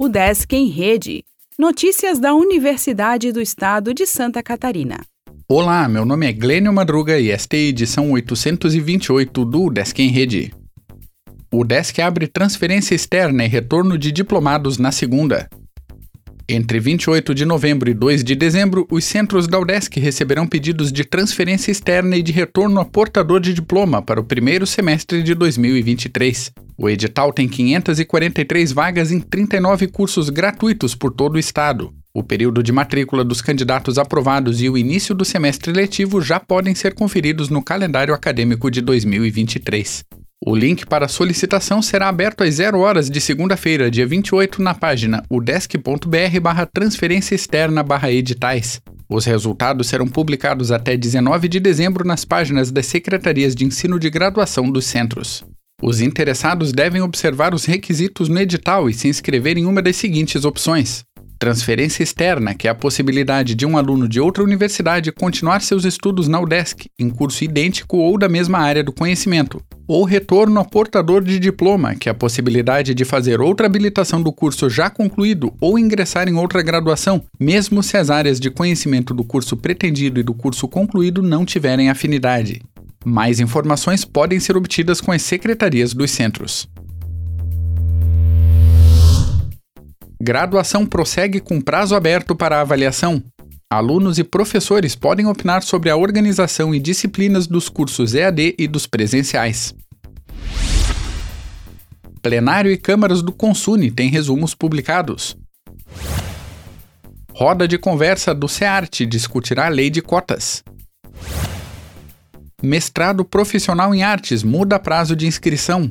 O Desk em Rede. Notícias da Universidade do Estado de Santa Catarina. Olá, meu nome é Glênio Madruga e esta é a edição 828 do Desk em Rede. O Desk abre transferência externa e retorno de diplomados na segunda. Entre 28 de novembro e 2 de dezembro, os centros da UDESC receberão pedidos de transferência externa e de retorno a portador de diploma para o primeiro semestre de 2023. O edital tem 543 vagas em 39 cursos gratuitos por todo o estado. O período de matrícula dos candidatos aprovados e o início do semestre letivo já podem ser conferidos no calendário acadêmico de 2023. O link para a solicitação será aberto às 0 horas de segunda-feira, dia 28, na página udesc.br barra transferência externa barra editais. Os resultados serão publicados até 19 de dezembro nas páginas das secretarias de ensino de graduação dos centros. Os interessados devem observar os requisitos no edital e se inscrever em uma das seguintes opções: transferência externa, que é a possibilidade de um aluno de outra universidade continuar seus estudos na UDESC, em curso idêntico ou da mesma área do conhecimento, ou retorno a portador de diploma, que é a possibilidade de fazer outra habilitação do curso já concluído ou ingressar em outra graduação, mesmo se as áreas de conhecimento do curso pretendido e do curso concluído não tiverem afinidade. Mais informações podem ser obtidas com as secretarias dos centros. Graduação prossegue com prazo aberto para avaliação. Alunos e professores podem opinar sobre a organização e disciplinas dos cursos EAD e dos presenciais. Plenário e câmaras do Consune têm resumos publicados. Roda de conversa do SEART discutirá a lei de cotas. Mestrado profissional em artes muda prazo de inscrição.